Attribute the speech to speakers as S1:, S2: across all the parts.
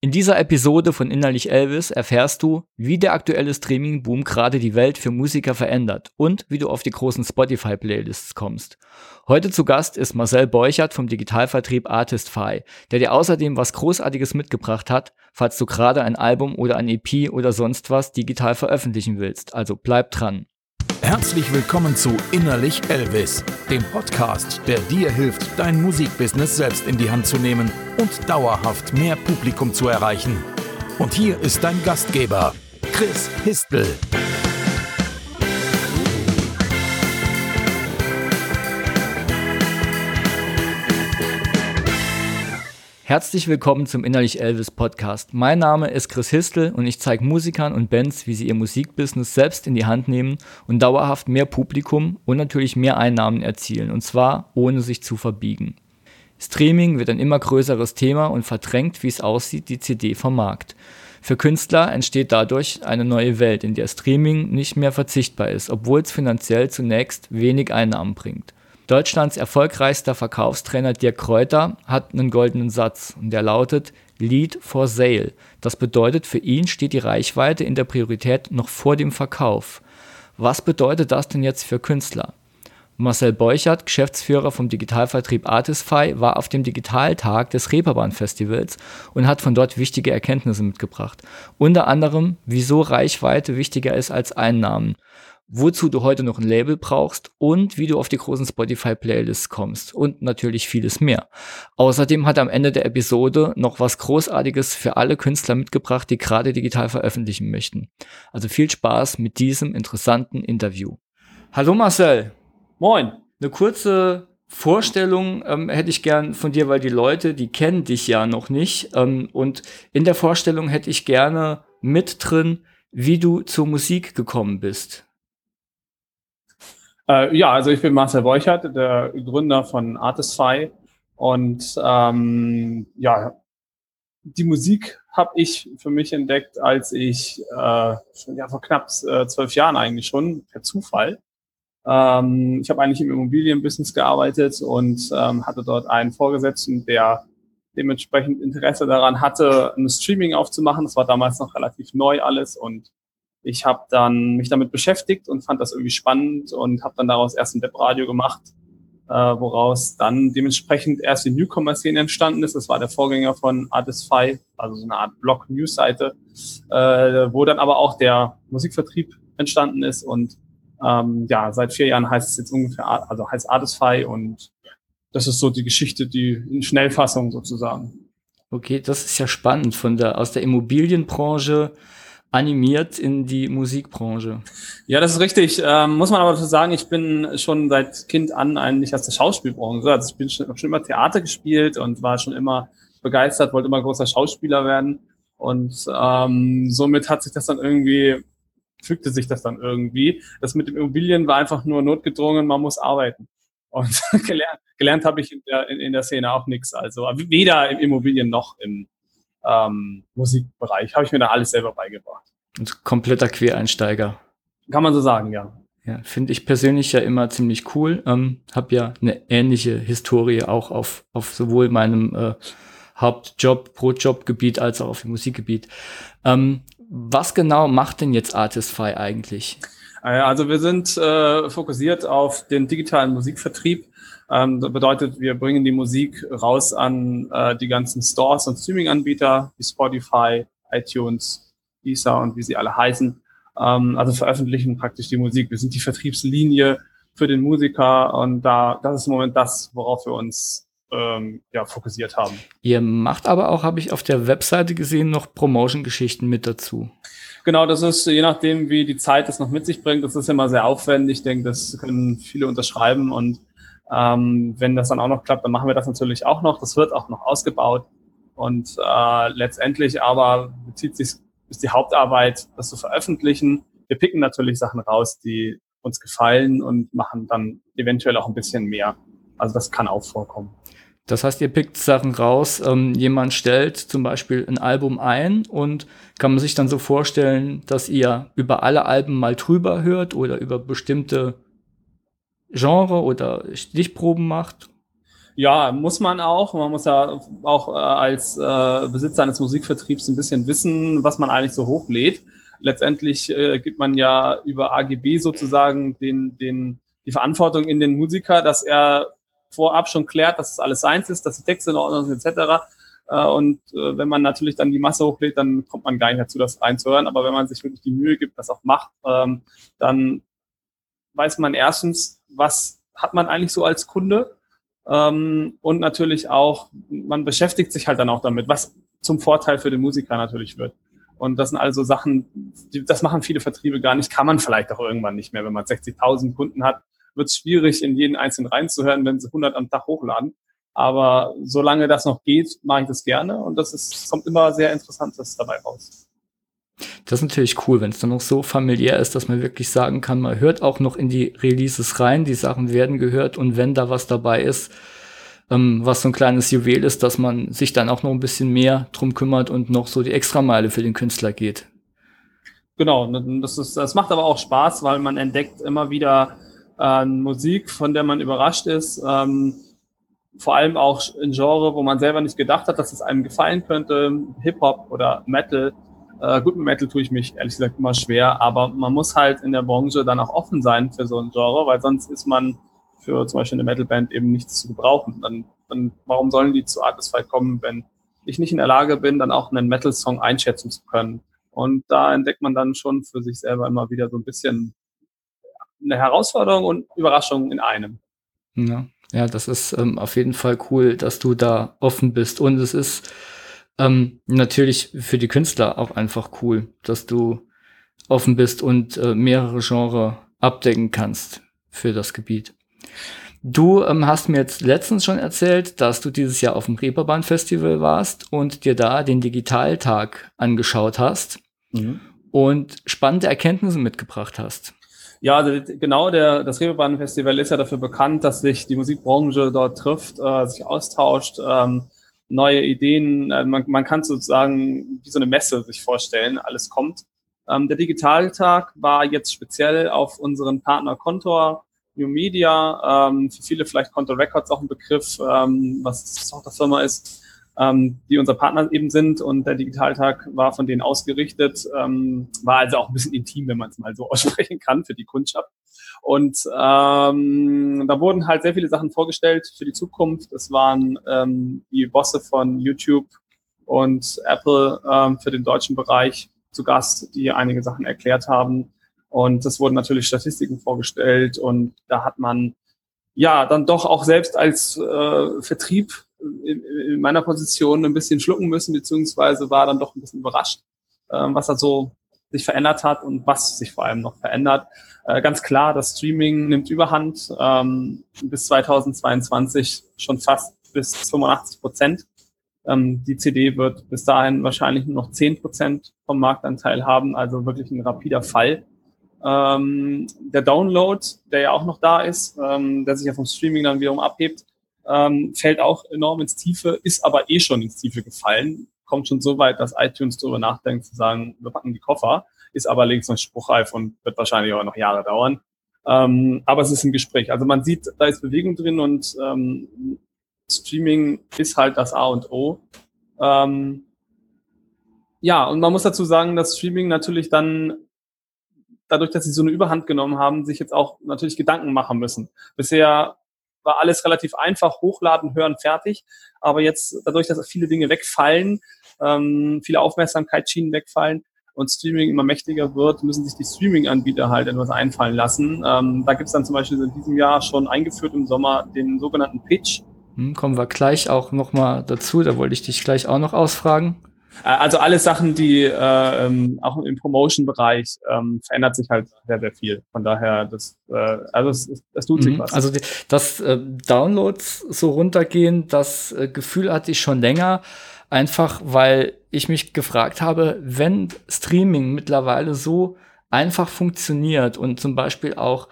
S1: In dieser Episode von Innerlich Elvis erfährst du, wie der aktuelle Streaming-Boom gerade die Welt für Musiker verändert und wie du auf die großen Spotify-Playlists kommst. Heute zu Gast ist Marcel Beuchert vom Digitalvertrieb Artistify, der dir außerdem was Großartiges mitgebracht hat, falls du gerade ein Album oder ein EP oder sonst was digital veröffentlichen willst. Also bleib dran.
S2: Herzlich willkommen zu Innerlich Elvis, dem Podcast, der dir hilft, dein Musikbusiness selbst in die Hand zu nehmen und dauerhaft mehr Publikum zu erreichen. Und hier ist dein Gastgeber, Chris Histel.
S1: Herzlich willkommen zum Innerlich Elvis Podcast. Mein Name ist Chris Histel und ich zeige Musikern und Bands, wie sie ihr Musikbusiness selbst in die Hand nehmen und dauerhaft mehr Publikum und natürlich mehr Einnahmen erzielen, und zwar ohne sich zu verbiegen. Streaming wird ein immer größeres Thema und verdrängt, wie es aussieht, die CD vom Markt. Für Künstler entsteht dadurch eine neue Welt, in der Streaming nicht mehr verzichtbar ist, obwohl es finanziell zunächst wenig Einnahmen bringt. Deutschlands erfolgreichster Verkaufstrainer Dirk Kräuter hat einen goldenen Satz und der lautet Lead for Sale. Das bedeutet, für ihn steht die Reichweite in der Priorität noch vor dem Verkauf. Was bedeutet das denn jetzt für Künstler? Marcel Beuchert, Geschäftsführer vom Digitalvertrieb Artistify, war auf dem Digitaltag des Reeperbahn Festivals und hat von dort wichtige Erkenntnisse mitgebracht. Unter anderem, wieso Reichweite wichtiger ist als Einnahmen wozu du heute noch ein Label brauchst und wie du auf die großen Spotify-Playlists kommst und natürlich vieles mehr. Außerdem hat er am Ende der Episode noch was Großartiges für alle Künstler mitgebracht, die gerade digital veröffentlichen möchten. Also viel Spaß mit diesem interessanten Interview. Hallo Marcel.
S3: Moin.
S1: Eine kurze Vorstellung ähm, hätte ich gern von dir, weil die Leute, die kennen dich ja noch nicht. Ähm, und in der Vorstellung hätte ich gerne mit drin, wie du zur Musik gekommen bist.
S3: Äh, ja, also ich bin Marcel Beuchert, der Gründer von Artistify. Und ähm, ja, die Musik habe ich für mich entdeckt, als ich äh, schon ja, vor knapp äh, zwölf Jahren eigentlich schon, per Zufall. Ähm, ich habe eigentlich im Immobilienbusiness gearbeitet und ähm, hatte dort einen Vorgesetzten, der dementsprechend Interesse daran hatte, ein Streaming aufzumachen. Das war damals noch relativ neu alles und ich habe dann mich damit beschäftigt und fand das irgendwie spannend und habe dann daraus erst ein Webradio gemacht, äh, woraus dann dementsprechend erst die Newcomer-Szene entstanden ist. Das war der Vorgänger von Artistify, also so eine Art Blog-News-Seite, äh, wo dann aber auch der Musikvertrieb entstanden ist und ähm, ja, seit vier Jahren heißt es jetzt ungefähr, also heißt Artistify und das ist so die Geschichte, die in Schnellfassung sozusagen.
S1: Okay, das ist ja spannend von der aus der Immobilienbranche animiert in die Musikbranche.
S3: Ja, das ist richtig. Ähm, muss man aber dazu sagen, ich bin schon seit Kind an eigentlich aus der Schauspielbranche. Also ich bin schon, schon immer Theater gespielt und war schon immer begeistert, wollte immer großer Schauspieler werden. Und ähm, somit hat sich das dann irgendwie, fügte sich das dann irgendwie. Das mit dem Immobilien war einfach nur notgedrungen, man muss arbeiten. Und gelernt, gelernt habe ich in der, in, in der Szene auch nichts. Also weder im Immobilien noch im ähm, Musikbereich. Habe ich mir da alles selber beigebracht.
S1: Und kompletter Quereinsteiger.
S3: Kann man so sagen, ja.
S1: Ja, finde ich persönlich ja immer ziemlich cool. Ähm, hab ja eine ähnliche Historie auch auf, auf sowohl meinem äh, Hauptjob, Brotjobgebiet als auch auf dem Musikgebiet. Ähm, was genau macht denn jetzt Artistify eigentlich?
S3: Äh, also wir sind äh, fokussiert auf den digitalen Musikvertrieb ähm, das bedeutet, wir bringen die Musik raus an äh, die ganzen Stores und Streaming-Anbieter wie Spotify, iTunes, Deezer und wie sie alle heißen. Ähm, also veröffentlichen praktisch die Musik. Wir sind die Vertriebslinie für den Musiker und da das ist im Moment das, worauf wir uns ähm, ja, fokussiert haben.
S1: Ihr macht aber auch, habe ich auf der Webseite gesehen, noch Promotion-Geschichten mit dazu.
S3: Genau, das ist je nachdem, wie die Zeit es noch mit sich bringt. Das ist immer sehr aufwendig. Ich denke, das können viele unterschreiben und ähm, wenn das dann auch noch klappt, dann machen wir das natürlich auch noch. Das wird auch noch ausgebaut. Und äh, letztendlich aber bezieht sich ist die Hauptarbeit, das zu veröffentlichen. Wir picken natürlich Sachen raus, die uns gefallen und machen dann eventuell auch ein bisschen mehr. Also das kann auch vorkommen.
S1: Das heißt, ihr pickt Sachen raus, ähm, jemand stellt zum Beispiel ein Album ein und kann man sich dann so vorstellen, dass ihr über alle Alben mal drüber hört oder über bestimmte Genre oder Stichproben macht?
S3: Ja, muss man auch. Man muss ja auch äh, als äh, Besitzer eines Musikvertriebs ein bisschen wissen, was man eigentlich so hochlädt. Letztendlich äh, gibt man ja über AGB sozusagen den, den, die Verantwortung in den Musiker, dass er vorab schon klärt, dass es alles seins ist, dass die Texte in Ordnung sind, etc. Äh, und äh, wenn man natürlich dann die Masse hochlädt, dann kommt man gar nicht dazu, das reinzuhören. Aber wenn man sich wirklich die Mühe gibt, das auch macht, ähm, dann weiß man erstens, was hat man eigentlich so als Kunde ähm, und natürlich auch, man beschäftigt sich halt dann auch damit, was zum Vorteil für den Musiker natürlich wird. Und das sind also Sachen, die, das machen viele Vertriebe gar nicht, kann man vielleicht auch irgendwann nicht mehr. Wenn man 60.000 Kunden hat, wird es schwierig, in jeden einzelnen reinzuhören, wenn sie 100 am Tag hochladen. Aber solange das noch geht, mache ich das gerne und das ist, kommt immer sehr Interessantes dabei raus.
S1: Das ist natürlich cool, wenn es dann noch so familiär ist, dass man wirklich sagen kann, man hört auch noch in die Releases rein, die Sachen werden gehört und wenn da was dabei ist, ähm, was so ein kleines Juwel ist, dass man sich dann auch noch ein bisschen mehr drum kümmert und noch so die Extrameile für den Künstler geht.
S3: Genau, das, ist, das macht aber auch Spaß, weil man entdeckt immer wieder äh, Musik, von der man überrascht ist. Ähm, vor allem auch in Genre, wo man selber nicht gedacht hat, dass es einem gefallen könnte, Hip-Hop oder Metal. Äh, gut, mit Metal tue ich mich ehrlich gesagt immer schwer, aber man muss halt in der Branche dann auch offen sein für so ein Genre, weil sonst ist man für zum Beispiel eine Metalband eben nichts zu gebrauchen. Dann, dann warum sollen die zu Artist Fight kommen, wenn ich nicht in der Lage bin, dann auch einen Metal-Song einschätzen zu können? Und da entdeckt man dann schon für sich selber immer wieder so ein bisschen eine Herausforderung und Überraschung in einem.
S1: Ja, ja das ist ähm, auf jeden Fall cool, dass du da offen bist. Und es ist ähm, natürlich für die Künstler auch einfach cool, dass du offen bist und äh, mehrere Genres abdecken kannst für das Gebiet. Du ähm, hast mir jetzt letztens schon erzählt, dass du dieses Jahr auf dem Reeperbahn Festival warst und dir da den Digitaltag angeschaut hast mhm. und spannende Erkenntnisse mitgebracht hast.
S3: Ja, also genau, der, das Reeperbahn Festival ist ja dafür bekannt, dass sich die Musikbranche dort trifft, äh, sich austauscht, ähm, neue Ideen, äh, man, man kann sozusagen wie so eine Messe sich vorstellen, alles kommt. Ähm, der Digitaltag war jetzt speziell auf unseren Partner Contor New Media, ähm, für viele vielleicht Conto Records auch ein Begriff, ähm, was Tochterfirma ist, ähm, die unser Partner eben sind und der Digitaltag war von denen ausgerichtet, ähm, war also auch ein bisschen intim, wenn man es mal so aussprechen kann für die Kundschaft. Und ähm, da wurden halt sehr viele Sachen vorgestellt für die Zukunft. Es waren ähm, die Bosse von YouTube und Apple ähm, für den deutschen Bereich zu Gast, die einige Sachen erklärt haben. Und es wurden natürlich Statistiken vorgestellt und da hat man ja dann doch auch selbst als äh, Vertrieb in, in meiner Position ein bisschen schlucken müssen, beziehungsweise war dann doch ein bisschen überrascht, äh, was da so sich verändert hat und was sich vor allem noch verändert. Äh, ganz klar, das Streaming nimmt Überhand ähm, bis 2022 schon fast bis 85 Prozent. Ähm, die CD wird bis dahin wahrscheinlich nur noch 10 Prozent vom Marktanteil haben, also wirklich ein rapider Fall. Ähm, der Download, der ja auch noch da ist, ähm, der sich ja vom Streaming dann wiederum abhebt, ähm, fällt auch enorm ins Tiefe, ist aber eh schon ins Tiefe gefallen. Kommt schon so weit, dass iTunes darüber nachdenkt, zu sagen, wir packen die Koffer, ist aber links noch spruchreif und wird wahrscheinlich auch noch Jahre dauern. Ähm, aber es ist ein Gespräch. Also man sieht, da ist Bewegung drin und ähm, Streaming ist halt das A und O. Ähm, ja, und man muss dazu sagen, dass Streaming natürlich dann dadurch, dass sie so eine Überhand genommen haben, sich jetzt auch natürlich Gedanken machen müssen. Bisher war alles relativ einfach, hochladen, hören, fertig. Aber jetzt, dadurch, dass viele Dinge wegfallen, ähm, viele Aufmerksamkeitsschienen wegfallen und Streaming immer mächtiger wird, müssen sich die Streaming-Anbieter halt etwas einfallen lassen. Ähm, da gibt's dann zum Beispiel in diesem Jahr schon eingeführt im Sommer den sogenannten Pitch.
S1: Hm, kommen wir gleich auch nochmal dazu, da wollte ich dich gleich auch noch ausfragen.
S3: Äh, also alle Sachen, die äh, ähm, auch im Promotion-Bereich ähm, verändert sich halt sehr, sehr viel. Von daher, das, äh, also es, es tut sich mhm. was.
S1: Also dass äh, Downloads so runtergehen, das äh, Gefühl hatte ich schon länger. Einfach weil ich mich gefragt habe, wenn Streaming mittlerweile so einfach funktioniert und zum Beispiel auch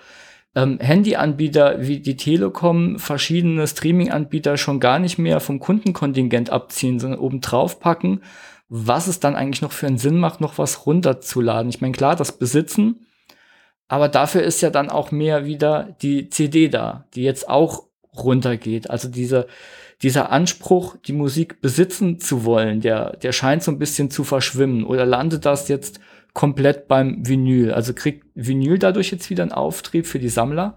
S1: ähm, Handyanbieter wie die Telekom verschiedene Streaming-Anbieter schon gar nicht mehr vom Kundenkontingent abziehen, sondern obendrauf packen, was es dann eigentlich noch für einen Sinn macht, noch was runterzuladen. Ich meine, klar, das Besitzen, aber dafür ist ja dann auch mehr wieder die CD da, die jetzt auch runtergeht. Also dieser, dieser Anspruch, die Musik besitzen zu wollen, der, der scheint so ein bisschen zu verschwimmen. Oder landet das jetzt komplett beim Vinyl? Also kriegt Vinyl dadurch jetzt wieder einen Auftrieb für die Sammler?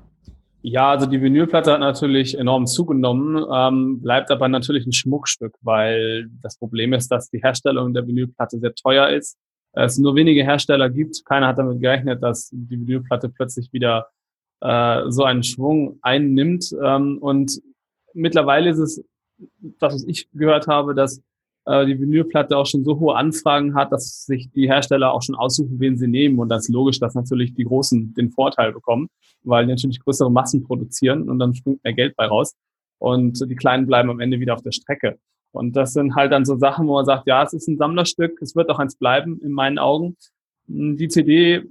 S3: Ja, also die Vinylplatte hat natürlich enorm zugenommen, ähm, bleibt aber natürlich ein Schmuckstück, weil das Problem ist, dass die Herstellung der Vinylplatte sehr teuer ist. Es nur wenige Hersteller gibt. Keiner hat damit gerechnet, dass die Vinylplatte plötzlich wieder äh, so einen Schwung einnimmt. Ähm, und mittlerweile ist es, das, was ich gehört habe, dass äh, die Vinylplatte auch schon so hohe Anfragen hat, dass sich die Hersteller auch schon aussuchen, wen sie nehmen. Und das ist logisch, dass natürlich die Großen den Vorteil bekommen, weil die natürlich größere Massen produzieren und dann springt mehr Geld bei raus. Und die Kleinen bleiben am Ende wieder auf der Strecke. Und das sind halt dann so Sachen, wo man sagt, ja, es ist ein Sammlerstück, es wird auch eins bleiben, in meinen Augen. Die CD,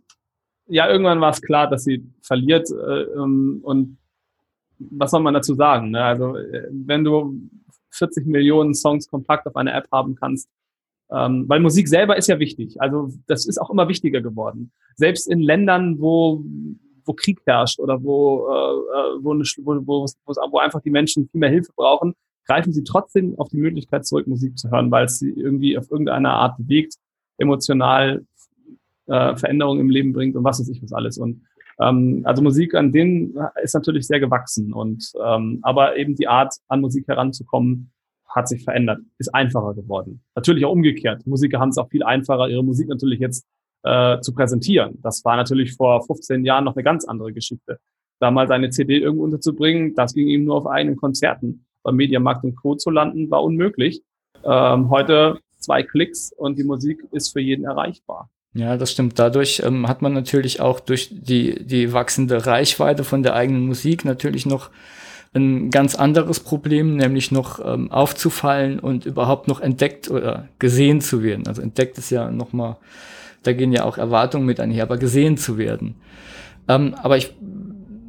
S3: ja, irgendwann war es klar, dass sie verliert. Äh, ähm, und was soll man dazu sagen? Ne? Also, äh, wenn du 40 Millionen Songs kompakt auf einer App haben kannst. Ähm, weil Musik selber ist ja wichtig. Also das ist auch immer wichtiger geworden. Selbst in Ländern, wo, wo Krieg herrscht oder wo, äh, wo, eine, wo, wo einfach die Menschen viel mehr Hilfe brauchen, greifen sie trotzdem auf die Möglichkeit zurück, Musik zu hören, weil es sie irgendwie auf irgendeine Art bewegt, emotional äh, Veränderungen im Leben bringt und was weiß ich was alles. Und ähm, also Musik an denen ist natürlich sehr gewachsen und ähm, aber eben die Art an Musik heranzukommen hat sich verändert, ist einfacher geworden. Natürlich auch umgekehrt. Musiker haben es auch viel einfacher, ihre Musik natürlich jetzt äh, zu präsentieren. Das war natürlich vor 15 Jahren noch eine ganz andere Geschichte. Da mal seine CD irgendwo unterzubringen, das ging ihm nur auf eigenen Konzerten. Beim Mediamarkt und Co. zu landen, war unmöglich. Ähm, heute zwei Klicks und die Musik ist für jeden erreichbar.
S1: Ja, das stimmt. Dadurch ähm, hat man natürlich auch durch die, die wachsende Reichweite von der eigenen Musik natürlich noch ein ganz anderes Problem, nämlich noch ähm, aufzufallen und überhaupt noch entdeckt oder gesehen zu werden. Also entdeckt ist ja nochmal, da gehen ja auch Erwartungen mit einher, aber gesehen zu werden. Ähm, aber ich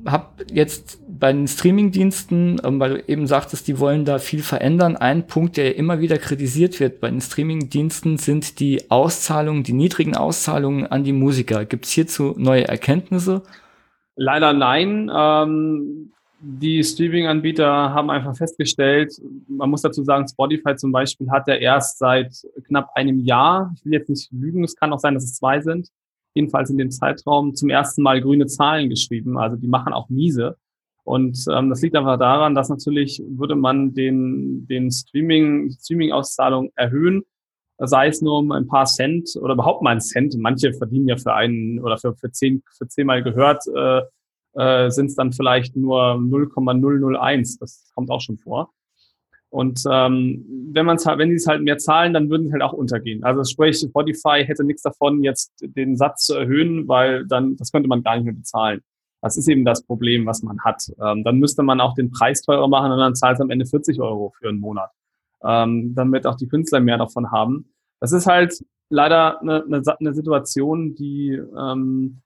S1: habe jetzt bei den Streamingdiensten, ähm, weil du eben sagtest, die wollen da viel verändern. Ein Punkt, der immer wieder kritisiert wird bei den Streamingdiensten, sind die Auszahlungen, die niedrigen Auszahlungen an die Musiker. Gibt es hierzu neue Erkenntnisse?
S3: Leider nein. Ähm, die Streaming-Anbieter haben einfach festgestellt, man muss dazu sagen, Spotify zum Beispiel hat ja erst seit knapp einem Jahr, ich will jetzt nicht lügen, es kann auch sein, dass es zwei sind, jedenfalls in dem Zeitraum zum ersten Mal grüne Zahlen geschrieben. Also die machen auch miese. Und ähm, das liegt einfach daran, dass natürlich würde man den, den Streaming, Streaming-Auszahlung erhöhen, sei es nur um ein paar Cent oder überhaupt mal einen Cent. Manche verdienen ja für einen oder für, für zehn, für zehnmal gehört, äh, äh, sind es dann vielleicht nur 0,001. Das kommt auch schon vor. Und ähm, wenn man halt, wenn sie es halt mehr zahlen, dann würden sie halt auch untergehen. Also sprich, Spotify hätte nichts davon, jetzt den Satz zu erhöhen, weil dann das könnte man gar nicht mehr bezahlen. Das ist eben das Problem, was man hat. Ähm, dann müsste man auch den Preis teurer machen und dann zahlt es am Ende 40 Euro für einen Monat, ähm, damit auch die Künstler mehr davon haben. Das ist halt leider eine, eine, eine Situation, die ähm,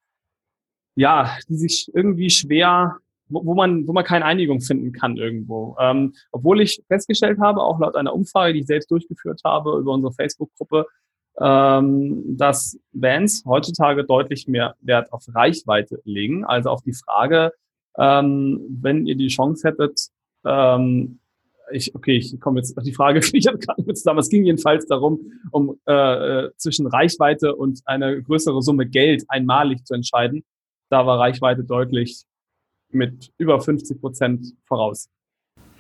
S3: ja, die sich irgendwie schwer wo, man, wo man keine Einigung finden kann irgendwo. Ähm, obwohl ich festgestellt habe, auch laut einer Umfrage, die ich selbst durchgeführt habe über unsere Facebook-Gruppe, ähm, dass Bands heutzutage deutlich mehr Wert auf Reichweite legen. Also auf die Frage, ähm, wenn ihr die Chance hättet, ähm, ich, okay, ich komme jetzt auf die Frage, ich habe gerade mit zusammen. Es ging jedenfalls darum, um äh, zwischen Reichweite und eine größere Summe Geld einmalig zu entscheiden. Da war Reichweite deutlich mit über 50 Prozent voraus.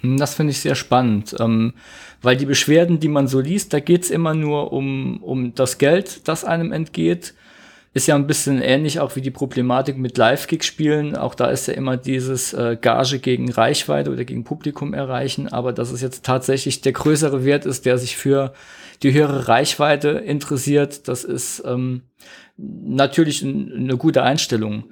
S1: Hm, das finde ich sehr spannend, ähm, weil die Beschwerden, die man so liest, da geht es immer nur um, um das Geld, das einem entgeht. Ist ja ein bisschen ähnlich auch wie die Problematik mit Live-Gig-Spielen. Auch da ist ja immer dieses äh, Gage gegen Reichweite oder gegen Publikum erreichen. Aber dass es jetzt tatsächlich der größere Wert ist, der sich für die höhere Reichweite interessiert, das ist ähm, natürlich eine gute Einstellung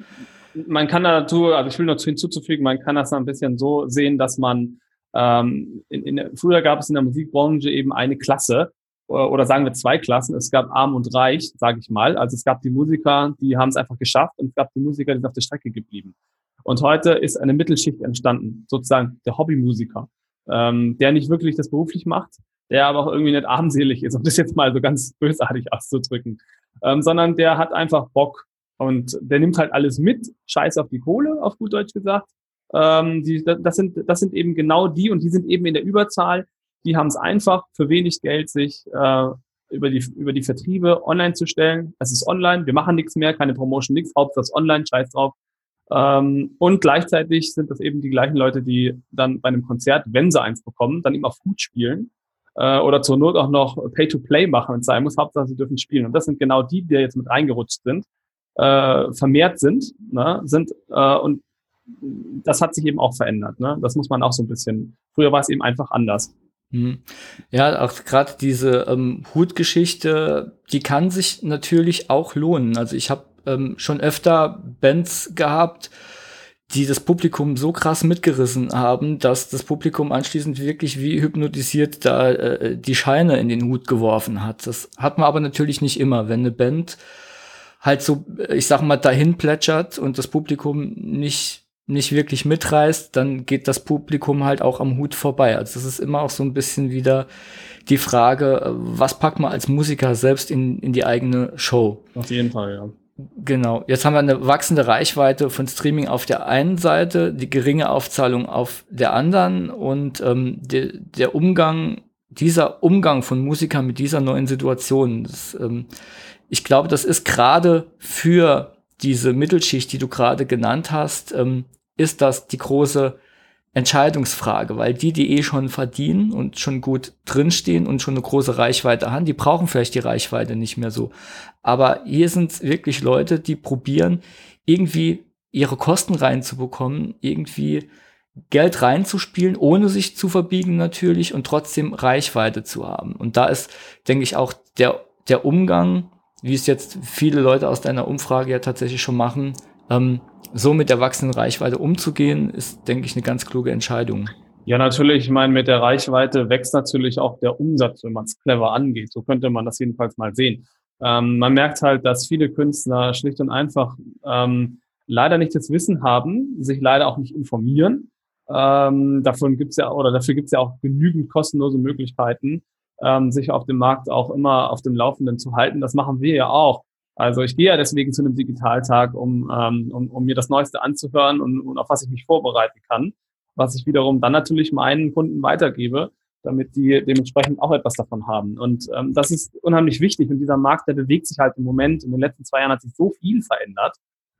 S3: man kann dazu, also ich will noch hinzuzufügen, man kann das ein bisschen so sehen, dass man ähm, in, in, früher gab es in der Musikbranche eben eine Klasse oder sagen wir zwei Klassen. Es gab Arm und Reich, sage ich mal. Also es gab die Musiker, die haben es einfach geschafft und es gab die Musiker, die sind auf der Strecke geblieben. Und heute ist eine Mittelschicht entstanden, sozusagen der Hobbymusiker, ähm, der nicht wirklich das beruflich macht, der aber auch irgendwie nicht armselig ist, um das jetzt mal so ganz bösartig auszudrücken, ähm, sondern der hat einfach Bock, und der nimmt halt alles mit, scheiß auf die Kohle, auf gut Deutsch gesagt, Ähm, die, das, sind, das sind eben genau die und die sind eben in der Überzahl. Die haben es einfach für wenig Geld, sich äh, über, die, über die Vertriebe online zu stellen. Es ist online, wir machen nichts mehr, keine Promotion, nichts, Hauptsache online, scheiß drauf. Ähm, und gleichzeitig sind das eben die gleichen Leute, die dann bei einem Konzert, wenn sie eins bekommen, dann immer gut spielen äh, oder zur Not auch noch Pay-to-Play machen, wenn es sein muss. Hauptsache, sie dürfen spielen. Und das sind genau die, die jetzt mit reingerutscht sind, äh, vermehrt sind, ne, sind äh, und das hat sich eben auch verändert. Ne? Das muss man auch so ein bisschen. Früher war es eben einfach anders.
S1: Mhm. Ja, auch gerade diese ähm, Hutgeschichte, die kann sich natürlich auch lohnen. Also ich habe ähm, schon öfter Bands gehabt, die das Publikum so krass mitgerissen haben, dass das Publikum anschließend wirklich wie hypnotisiert da äh, die Scheine in den Hut geworfen hat. Das hat man aber natürlich nicht immer. Wenn eine Band halt so, ich sag mal, dahin plätschert und das Publikum nicht nicht wirklich mitreißt, dann geht das Publikum halt auch am Hut vorbei. Also das ist immer auch so ein bisschen wieder die Frage, was packt man als Musiker selbst in, in die eigene Show?
S3: Auf jeden Fall, ja.
S1: Genau. Jetzt haben wir eine wachsende Reichweite von Streaming auf der einen Seite, die geringe Aufzahlung auf der anderen und ähm, de, der Umgang, dieser Umgang von Musikern mit dieser neuen Situation, das, ähm, ich glaube, das ist gerade für diese Mittelschicht, die du gerade genannt hast, ähm, ist das die große Entscheidungsfrage, weil die, die eh schon verdienen und schon gut drinstehen und schon eine große Reichweite haben, die brauchen vielleicht die Reichweite nicht mehr so. Aber hier sind wirklich Leute, die probieren, irgendwie ihre Kosten reinzubekommen, irgendwie Geld reinzuspielen, ohne sich zu verbiegen natürlich und trotzdem Reichweite zu haben. Und da ist, denke ich, auch der, der Umgang, wie es jetzt viele Leute aus deiner Umfrage ja tatsächlich schon machen, ähm, so mit der wachsenden Reichweite umzugehen, ist, denke ich, eine ganz kluge Entscheidung.
S3: Ja, natürlich. Ich meine, mit der Reichweite wächst natürlich auch der Umsatz, wenn man es clever angeht. So könnte man das jedenfalls mal sehen. Ähm, man merkt halt, dass viele Künstler schlicht und einfach ähm, leider nicht das Wissen haben, sich leider auch nicht informieren. Ähm, davon gibt's ja oder dafür gibt's ja auch genügend kostenlose Möglichkeiten, ähm, sich auf dem Markt auch immer auf dem Laufenden zu halten. Das machen wir ja auch. Also ich gehe ja deswegen zu einem Digitaltag, um, ähm, um, um mir das Neueste anzuhören und, und auf was ich mich vorbereiten kann, was ich wiederum dann natürlich meinen Kunden weitergebe, damit die dementsprechend auch etwas davon haben. Und ähm, das ist unheimlich wichtig. Und dieser Markt, der bewegt sich halt im Moment. In den letzten zwei Jahren hat sich so viel verändert.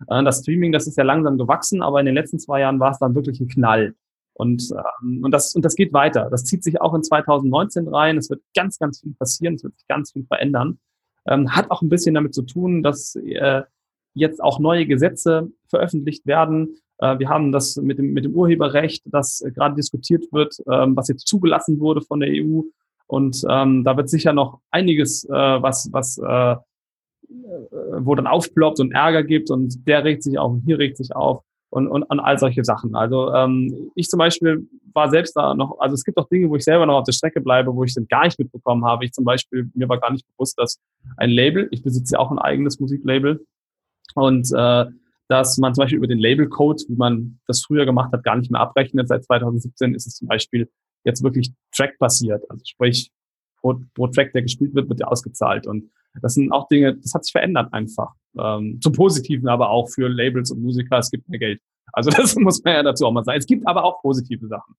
S3: Äh, das Streaming, das ist ja langsam gewachsen, aber in den letzten zwei Jahren war es dann wirklich ein Knall. Und, ähm, und, das, und das geht weiter. Das zieht sich auch in 2019 rein. Es wird ganz, ganz viel passieren. Es wird sich ganz viel verändern. Ähm, hat auch ein bisschen damit zu tun, dass äh, jetzt auch neue Gesetze veröffentlicht werden. Äh, wir haben das mit dem, mit dem Urheberrecht, das äh, gerade diskutiert wird, ähm, was jetzt zugelassen wurde von der EU. Und ähm, da wird sicher noch einiges, äh, was, was äh, äh, wo dann aufploppt und Ärger gibt und der regt sich auf und hier regt sich auf und, und, und all solche Sachen. Also ähm, ich zum Beispiel war selbst da noch, also es gibt auch Dinge, wo ich selber noch auf der Strecke bleibe, wo ich es gar nicht mitbekommen habe. Ich zum Beispiel, mir war gar nicht bewusst, dass ein Label, ich besitze ja auch ein eigenes Musiklabel und äh, dass man zum Beispiel über den Labelcode, wie man das früher gemacht hat, gar nicht mehr abrechnet. Seit 2017 ist es zum Beispiel jetzt wirklich Track-basiert. Also sprich, pro, pro Track, der gespielt wird, wird ja ausgezahlt. Und das sind auch Dinge, das hat sich verändert einfach. Ähm, zum Positiven aber auch für Labels und Musiker, es gibt mehr Geld. Also das muss man ja dazu auch mal sagen. Es gibt aber auch positive Sachen.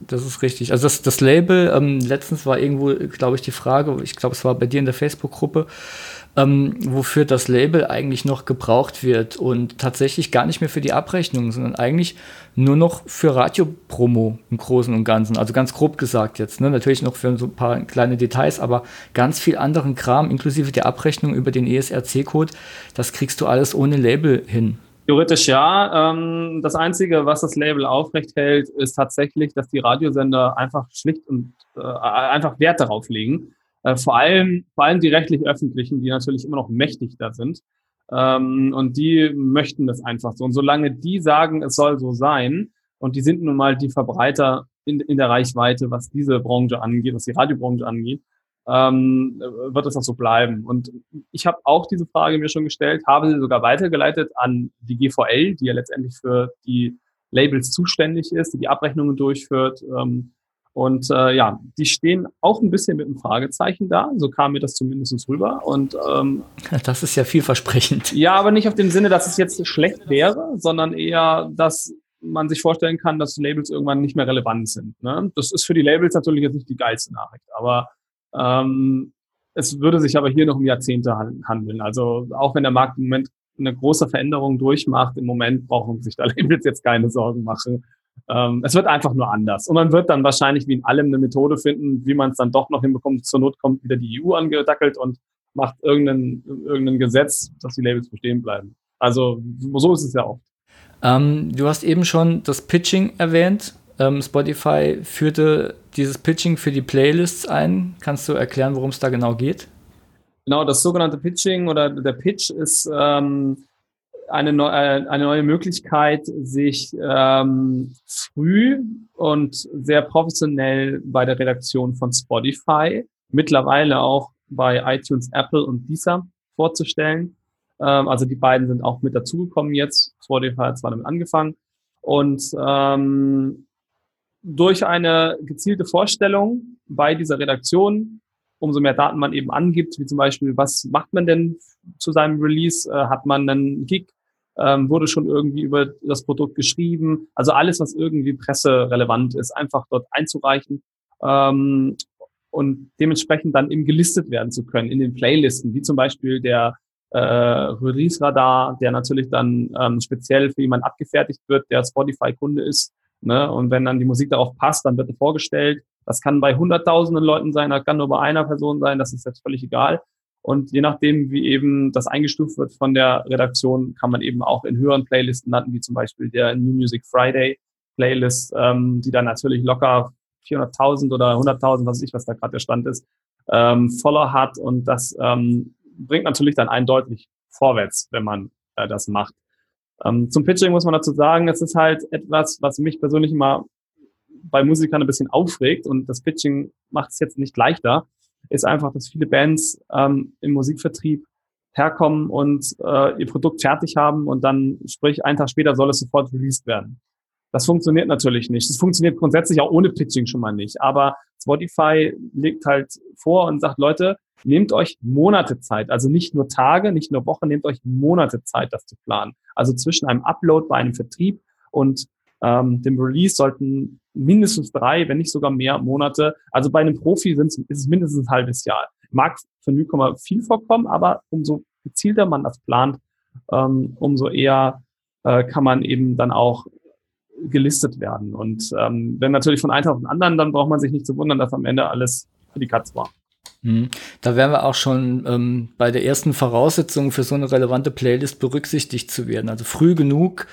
S1: Das ist richtig. Also das, das Label, ähm, letztens war irgendwo, glaube ich, die Frage, ich glaube, es war bei dir in der Facebook-Gruppe, ähm, wofür das Label eigentlich noch gebraucht wird und tatsächlich gar nicht mehr für die Abrechnung, sondern eigentlich nur noch für Radiopromo im Großen und Ganzen. Also ganz grob gesagt jetzt. Ne? Natürlich noch für so ein paar kleine Details, aber ganz viel anderen Kram, inklusive der Abrechnung über den ESRC-Code, das kriegst du alles ohne Label hin.
S3: Theoretisch ja. Ähm, das Einzige, was das Label aufrecht hält, ist tatsächlich, dass die Radiosender einfach schlicht und äh, einfach Wert darauf legen. Äh, vor allem, vor allem die rechtlich-öffentlichen, die natürlich immer noch mächtig da sind. Ähm, und die möchten das einfach so. Und solange die sagen, es soll so sein, und die sind nun mal die Verbreiter in, in der Reichweite, was diese Branche angeht, was die Radiobranche angeht, ähm, wird es auch so bleiben. Und ich habe auch diese Frage mir schon gestellt, habe sie sogar weitergeleitet an die GVL, die ja letztendlich für die Labels zuständig ist, die die Abrechnungen durchführt. Ähm, und äh, ja, die stehen auch ein bisschen mit einem Fragezeichen da. So kam mir das zumindest rüber. Und ähm,
S1: das ist ja vielversprechend.
S3: Ja, aber nicht auf dem Sinne, dass es jetzt schlecht wäre, sondern eher, dass man sich vorstellen kann, dass Labels irgendwann nicht mehr relevant sind. Ne? Das ist für die Labels natürlich jetzt nicht die geilste Nachricht, aber ähm, es würde sich aber hier noch um Jahrzehnte handeln. Also auch wenn der Markt im Moment eine große Veränderung durchmacht, im Moment brauchen sich da Labels jetzt keine Sorgen machen. Ähm, es wird einfach nur anders. Und man wird dann wahrscheinlich wie in allem eine Methode finden, wie man es dann doch noch hinbekommt. Zur Not kommt wieder die EU angedackelt und macht irgendein, irgendein Gesetz, dass die Labels bestehen bleiben. Also so ist es ja auch.
S1: Ähm, du hast eben schon das Pitching erwähnt. Ähm, Spotify führte dieses Pitching für die Playlists ein. Kannst du erklären, worum es da genau geht?
S3: Genau, das sogenannte Pitching oder der Pitch ist ähm, eine, neu, äh, eine neue Möglichkeit, sich ähm, früh und sehr professionell bei der Redaktion von Spotify, mittlerweile auch bei iTunes, Apple und Deezer vorzustellen. Ähm, also die beiden sind auch mit dazugekommen jetzt. Spotify hat zwar damit angefangen. Und ähm, durch eine gezielte Vorstellung bei dieser Redaktion, umso mehr Daten man eben angibt, wie zum Beispiel, was macht man denn zu seinem Release? Äh, hat man einen Gig? Ähm, wurde schon irgendwie über das Produkt geschrieben? Also alles, was irgendwie presserelevant ist, einfach dort einzureichen ähm, und dementsprechend dann eben gelistet werden zu können in den Playlisten, wie zum Beispiel der äh, Release-Radar, der natürlich dann ähm, speziell für jemanden abgefertigt wird, der Spotify-Kunde ist. Ne? Und wenn dann die Musik darauf passt, dann wird vorgestellt. Das kann bei hunderttausenden Leuten sein, das kann nur bei einer Person sein, das ist jetzt völlig egal. Und je nachdem, wie eben das eingestuft wird von der Redaktion, kann man eben auch in höheren Playlisten landen, wie zum Beispiel der New Music Friday Playlist, ähm, die dann natürlich locker 400.000 oder 100.000, was weiß ich, was da gerade der Stand ist, ähm, Follower hat. Und das ähm, bringt natürlich dann eindeutig vorwärts, wenn man äh, das macht. Ähm, zum Pitching muss man dazu sagen, es ist halt etwas, was mich persönlich immer bei Musikern ein bisschen aufregt und das Pitching macht es jetzt nicht leichter, ist einfach, dass viele Bands ähm, im Musikvertrieb herkommen und äh, ihr Produkt fertig haben und dann, sprich, einen Tag später soll es sofort released werden. Das funktioniert natürlich nicht. Das funktioniert grundsätzlich auch ohne Pitching schon mal nicht. Aber Spotify legt halt vor und sagt, Leute, nehmt euch Monate Zeit, also nicht nur Tage, nicht nur Wochen, nehmt euch Monate Zeit, das zu planen. Also zwischen einem Upload bei einem Vertrieb und ähm, dem Release sollten mindestens drei, wenn nicht sogar mehr Monate. Also bei einem Profi ist es mindestens ein halbes Jahr. Mag für Newcomer viel vorkommen, aber umso gezielter man das plant, ähm, umso eher äh, kann man eben dann auch gelistet werden. Und ähm, wenn natürlich von einem auf den anderen, dann braucht man sich nicht zu wundern, dass am Ende alles für die Katz war.
S1: Mhm. Da wären wir auch schon ähm, bei der ersten Voraussetzung für so eine relevante Playlist berücksichtigt zu werden. Also früh genug,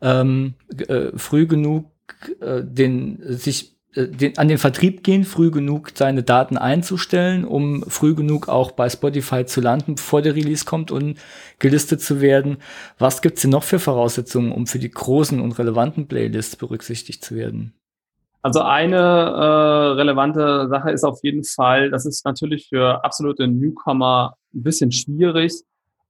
S1: ähm, äh, früh genug äh, den sich den, an den Vertrieb gehen, früh genug seine Daten einzustellen, um früh genug auch bei Spotify zu landen, bevor der Release kommt und gelistet zu werden. Was gibt's denn noch für Voraussetzungen, um für die großen und relevanten Playlists berücksichtigt zu werden?
S3: Also eine äh, relevante Sache ist auf jeden Fall, das ist natürlich für absolute Newcomer ein bisschen schwierig,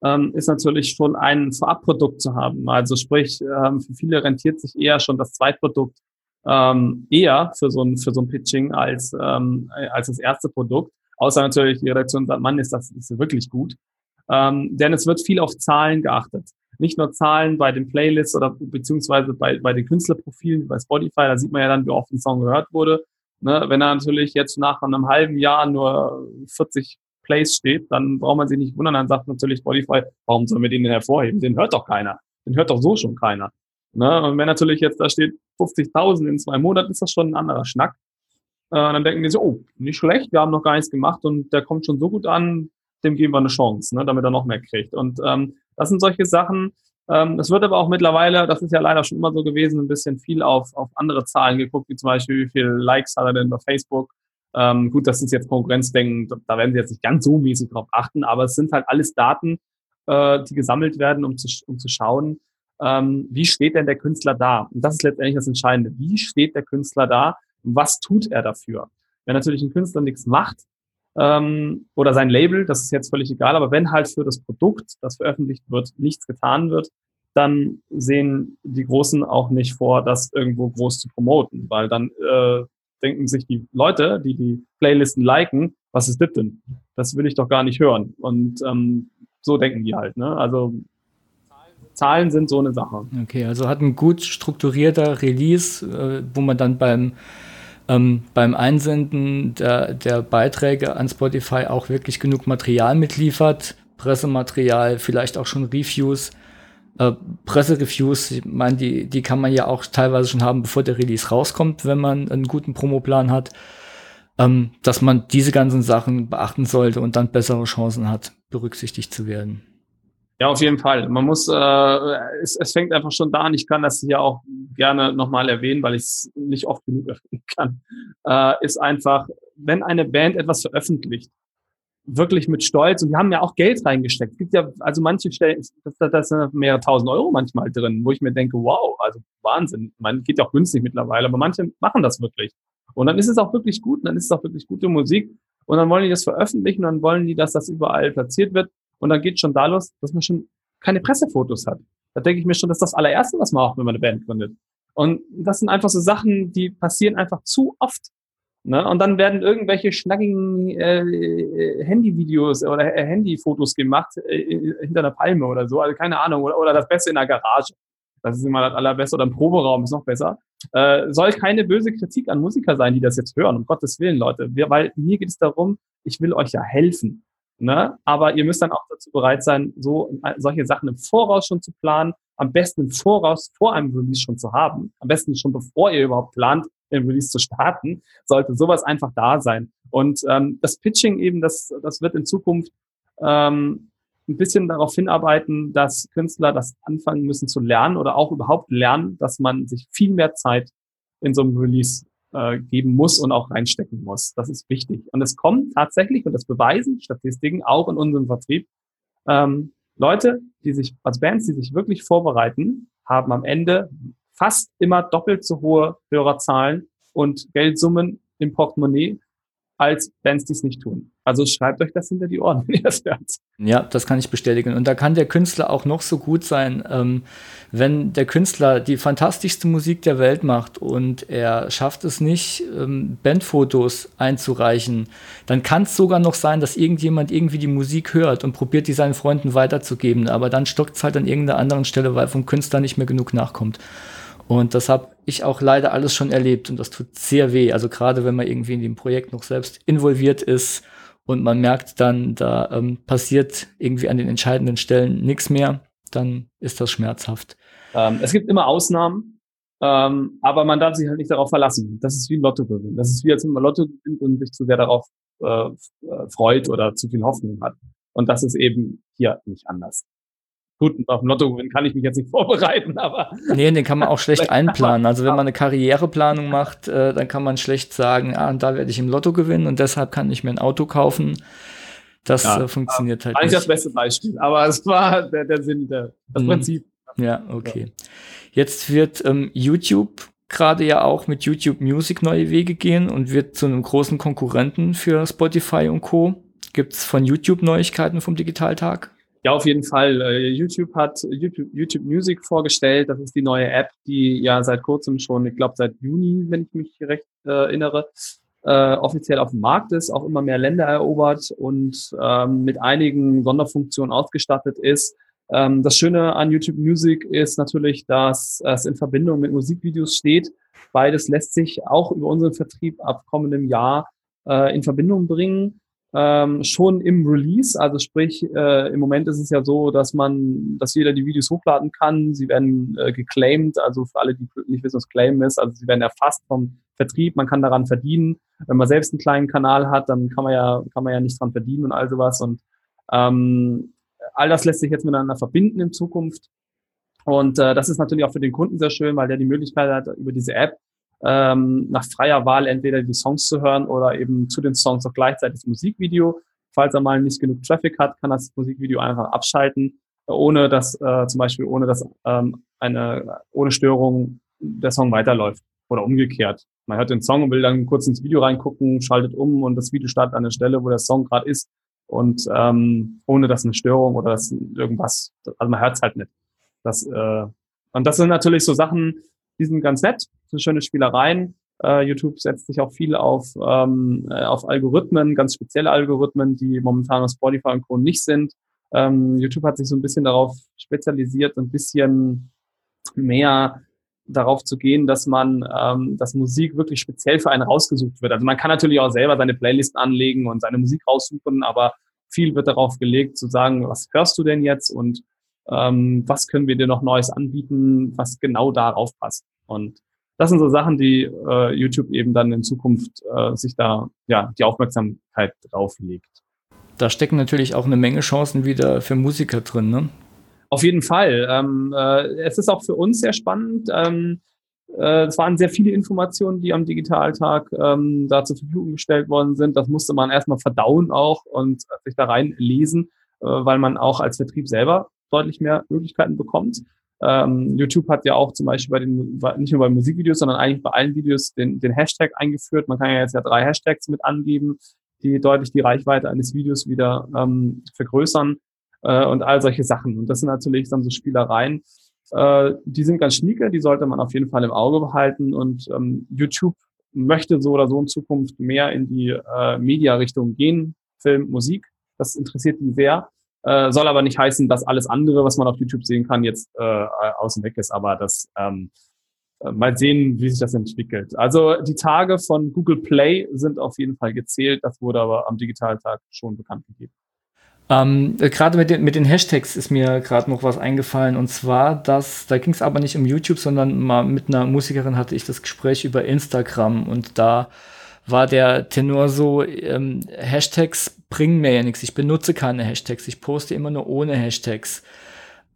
S3: ähm, ist natürlich schon ein Vorabprodukt zu haben. Also sprich, ähm, für viele rentiert sich eher schon das Zweitprodukt ähm, eher für so ein, für so ein Pitching als, ähm, als das erste Produkt. Außer natürlich die Redaktion sagt, Mann, ist das ist wirklich gut. Ähm, denn es wird viel auf Zahlen geachtet. Nicht nur Zahlen bei den Playlists oder beziehungsweise bei, bei den Künstlerprofilen, bei Spotify, da sieht man ja dann, wie oft ein Song gehört wurde. Ne, wenn er natürlich jetzt nach einem halben Jahr nur 40 Plays steht, dann braucht man sich nicht wundern, dann sagt natürlich Spotify, warum sollen wir den denn hervorheben? Den hört doch keiner. Den hört doch so schon keiner. Ne? Und wenn natürlich jetzt da steht 50.000 in zwei Monaten, ist das schon ein anderer Schnack. Äh, dann denken die so, oh, nicht schlecht, wir haben noch gar nichts gemacht und der kommt schon so gut an, dem geben wir eine Chance, ne, damit er noch mehr kriegt. Und ähm, das sind solche Sachen. Ähm, es wird aber auch mittlerweile, das ist ja leider schon immer so gewesen, ein bisschen viel auf, auf andere Zahlen geguckt, wie zum Beispiel, wie viele Likes hat er denn bei Facebook. Ähm, gut, das ist jetzt Konkurrenzdenken, da werden sie jetzt nicht ganz so mäßig drauf achten, aber es sind halt alles Daten, äh, die gesammelt werden, um zu, um zu schauen, ähm, wie steht denn der Künstler da? Und das ist letztendlich das Entscheidende. Wie steht der Künstler da? Was tut er dafür? Wenn natürlich ein Künstler nichts macht, ähm, oder sein Label, das ist jetzt völlig egal, aber wenn halt für das Produkt, das veröffentlicht wird, nichts getan wird, dann sehen die Großen auch nicht vor, das irgendwo groß zu promoten, weil dann äh, denken sich die Leute, die die Playlisten liken, was ist das denn? Das will ich doch gar nicht hören. Und ähm, so denken die halt. Ne? Also Zahlen sind so eine Sache.
S1: Okay, also hat ein gut strukturierter Release, äh, wo man dann beim ähm, beim Einsenden der, der Beiträge an Spotify auch wirklich genug Material mitliefert, Pressematerial, vielleicht auch schon Reviews, äh, Pressereviews, ich meine, die, die kann man ja auch teilweise schon haben, bevor der Release rauskommt, wenn man einen guten Promoplan hat, ähm, dass man diese ganzen Sachen beachten sollte und dann bessere Chancen hat, berücksichtigt zu werden.
S3: Ja, auf jeden Fall. Man muss, äh, es, es fängt einfach schon da an. Ich kann das hier auch gerne nochmal erwähnen, weil ich es nicht oft genug erwähnen kann. Äh, ist einfach, wenn eine Band etwas veröffentlicht, wirklich mit Stolz, und wir haben ja auch Geld reingesteckt. Es gibt ja, also manche Stellen, das, das sind mehrere tausend Euro manchmal drin, wo ich mir denke, wow, also Wahnsinn. Man geht ja auch günstig mittlerweile, aber manche machen das wirklich. Und dann ist es auch wirklich gut, dann ist es auch wirklich gute Musik. Und dann wollen die das veröffentlichen, dann wollen die, dass das überall platziert wird. Und dann geht schon da los, dass man schon keine Pressefotos hat. Da denke ich mir schon, das ist das allererste, was man macht, wenn man eine Band gründet. Und das sind einfach so Sachen, die passieren einfach zu oft. Ne? Und dann werden irgendwelche schnackigen äh, äh Handyvideos oder äh, Handyfotos gemacht äh, hinter einer Palme oder so, also keine Ahnung, oder, oder das Beste in der Garage. Das ist immer das Allerbeste oder im Proberaum ist noch besser. Äh, soll keine böse Kritik an Musiker sein, die das jetzt hören, um Gottes Willen, Leute. Wir, weil mir geht es darum, ich will euch ja helfen. Ne? Aber ihr müsst dann auch dazu bereit sein, so solche Sachen im Voraus schon zu planen, am besten im Voraus vor einem Release schon zu haben, am besten schon bevor ihr überhaupt plant, den Release zu starten, sollte sowas einfach da sein. Und ähm, das Pitching eben, das, das wird in Zukunft ähm, ein bisschen darauf hinarbeiten, dass Künstler das anfangen müssen zu lernen oder auch überhaupt lernen, dass man sich viel mehr Zeit in so einem Release äh, geben muss und auch reinstecken muss. Das ist wichtig. Und es kommt tatsächlich, und das beweisen Statistiken auch in unserem Vertrieb, ähm, Leute, die sich, als Bands, die sich wirklich vorbereiten, haben am Ende fast immer doppelt so hohe Hörerzahlen und Geldsummen im Portemonnaie als Bands, die es nicht tun. Also schreibt euch das hinter die Ohren, wenn ihr das hört.
S1: Ja, das kann ich bestätigen. Und da kann der Künstler auch noch so gut sein, ähm, wenn der Künstler die fantastischste Musik der Welt macht und er schafft es nicht, ähm, Bandfotos einzureichen, dann kann es sogar noch sein, dass irgendjemand irgendwie die Musik hört und probiert, die seinen Freunden weiterzugeben. Aber dann stockt es halt an irgendeiner anderen Stelle, weil vom Künstler nicht mehr genug nachkommt. Und das habe ich auch leider alles schon erlebt und das tut sehr weh. Also gerade wenn man irgendwie in dem Projekt noch selbst involviert ist und man merkt dann, da ähm, passiert irgendwie an den entscheidenden Stellen nichts mehr, dann ist das schmerzhaft.
S3: Ähm, es gibt immer Ausnahmen, ähm, aber man darf sich halt nicht darauf verlassen. Das ist wie ein Lotto gewinnen. Das ist wie als wenn man Lotto gewinnt und sich zu sehr darauf äh, freut oder zu viel Hoffnung hat. Und das ist eben hier nicht anders. Gut, auf dem Lotto kann ich mich jetzt nicht vorbereiten, aber.
S1: Nee, den kann man auch schlecht einplanen. Also wenn man eine Karriereplanung macht, äh, dann kann man schlecht sagen, ah, da werde ich im Lotto gewinnen und deshalb kann ich mir ein Auto kaufen. Das ja, äh, funktioniert halt
S3: nicht. Eigentlich das beste Beispiel, aber es war der, der Sinn, der, das mhm. Prinzip.
S1: Ja, okay. Jetzt wird ähm, YouTube gerade ja auch mit YouTube Music neue Wege gehen und wird zu einem großen Konkurrenten für Spotify und Co. Gibt es von YouTube Neuigkeiten vom Digitaltag?
S3: Ja, auf jeden Fall. Äh, YouTube hat YouTube, YouTube Music vorgestellt. Das ist die neue App, die ja seit kurzem schon, ich glaube seit Juni, wenn ich mich recht äh, erinnere, äh, offiziell auf dem Markt ist, auch immer mehr Länder erobert und ähm, mit einigen Sonderfunktionen ausgestattet ist. Ähm, das Schöne an YouTube Music ist natürlich, dass es in Verbindung mit Musikvideos steht. Beides lässt sich auch über unseren Vertrieb ab kommendem Jahr äh, in Verbindung bringen ähm, schon im Release. Also sprich, äh, im Moment ist es ja so, dass man, dass jeder die Videos hochladen kann. Sie werden äh, geclaimed, also für alle, die nicht wissen, was Claim ist, also sie werden erfasst vom Vertrieb, man kann daran verdienen. Wenn man selbst einen kleinen Kanal hat, dann kann man ja, kann man ja nicht dran verdienen und all sowas. Und ähm, all das lässt sich jetzt miteinander verbinden in Zukunft. Und äh, das ist natürlich auch für den Kunden sehr schön, weil der die Möglichkeit hat, über diese App ähm, nach freier Wahl entweder die Songs zu hören oder eben zu den Songs auch gleichzeitig das Musikvideo. Falls er mal nicht genug Traffic hat, kann das Musikvideo einfach abschalten, ohne dass äh, zum Beispiel ohne dass ähm, eine ohne Störung der Song weiterläuft oder umgekehrt. Man hört den Song und will dann kurz ins Video reingucken, schaltet um und das Video startet an der Stelle, wo der Song gerade ist und ähm, ohne dass eine Störung oder dass irgendwas, also man hört es halt nicht. Das, äh, und das sind natürlich so Sachen, die sind ganz nett, sind schöne Spielereien. Uh, YouTube setzt sich auch viel auf, ähm, äh, auf Algorithmen, ganz spezielle Algorithmen, die momentan auf Spotify und Co. nicht sind. Ähm, YouTube hat sich so ein bisschen darauf spezialisiert, ein bisschen mehr darauf zu gehen, dass man, ähm, dass Musik wirklich speziell für einen rausgesucht wird. Also man kann natürlich auch selber seine Playlist anlegen und seine Musik raussuchen, aber viel wird darauf gelegt zu sagen, was hörst du denn jetzt und ähm, was können wir dir noch Neues anbieten, was genau darauf passt. Und das sind so Sachen, die äh, YouTube eben dann in Zukunft äh, sich da ja die Aufmerksamkeit drauf legt.
S1: Da stecken natürlich auch eine Menge Chancen wieder für Musiker drin, ne?
S3: Auf jeden Fall. Ähm, äh, es ist auch für uns sehr spannend. Ähm, äh, es waren sehr viele Informationen, die am Digitaltag ähm, da zur Verfügung gestellt worden sind. Das musste man erstmal verdauen auch und sich da reinlesen, äh, weil man auch als Vertrieb selber deutlich mehr Möglichkeiten bekommt. Ähm, YouTube hat ja auch zum Beispiel bei den, nicht nur bei Musikvideos, sondern eigentlich bei allen Videos den, den Hashtag eingeführt. Man kann ja jetzt ja drei Hashtags mit angeben, die deutlich die Reichweite eines Videos wieder ähm, vergrößern äh, und all solche Sachen. Und das sind natürlich dann so Spielereien, äh, die sind ganz schnieke, die sollte man auf jeden Fall im Auge behalten. Und ähm, YouTube möchte so oder so in Zukunft mehr in die äh, Media-Richtung gehen, Film, Musik. Das interessiert die sehr. Äh, soll aber nicht heißen, dass alles andere, was man auf YouTube sehen kann, jetzt äh, außen weg ist. Aber das ähm, äh, mal sehen, wie sich das entwickelt. Also die Tage von Google Play sind auf jeden Fall gezählt. Das wurde aber am Digitaltag schon bekannt gegeben.
S1: Ähm, äh, gerade mit den, mit den Hashtags ist mir gerade noch was eingefallen und zwar, dass da ging es aber nicht um YouTube, sondern mal mit einer Musikerin hatte ich das Gespräch über Instagram und da war der Tenor so, ähm, Hashtags bringen mir ja nichts. Ich benutze keine Hashtags. Ich poste immer nur ohne Hashtags.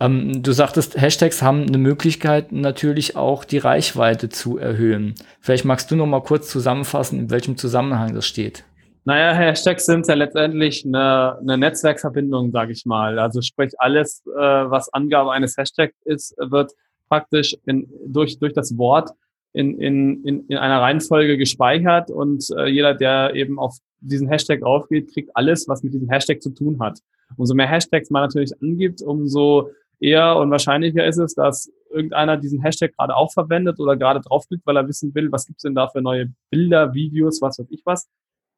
S1: Ähm, du sagtest, Hashtags haben eine Möglichkeit, natürlich auch die Reichweite zu erhöhen. Vielleicht magst du noch mal kurz zusammenfassen, in welchem Zusammenhang das steht.
S3: Naja, Hashtags sind ja letztendlich eine, eine Netzwerkverbindung, sage ich mal. Also sprich, alles, äh, was Angabe eines Hashtags ist, wird praktisch in, durch, durch das Wort in, in, in, in einer Reihenfolge gespeichert und äh, jeder, der eben auf diesen Hashtag aufgeht, kriegt alles, was mit diesem Hashtag zu tun hat. Umso mehr Hashtags man natürlich angibt, umso eher und wahrscheinlicher ist es, dass irgendeiner diesen Hashtag gerade auch verwendet oder gerade draufklickt, weil er wissen will, was gibt's denn da für neue Bilder, Videos, was weiß ich was,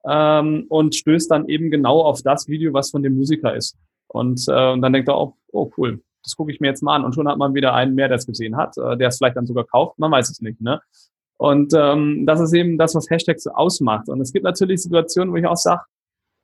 S3: ähm, und stößt dann eben genau auf das Video, was von dem Musiker ist. Und, äh, und dann denkt er auch, oh cool, das gucke ich mir jetzt mal an. Und schon hat man wieder einen mehr, der es gesehen hat, äh, der es vielleicht dann sogar kauft, man weiß es nicht. Ne? Und ähm, das ist eben das, was Hashtags so ausmacht. Und es gibt natürlich Situationen, wo ich auch sage,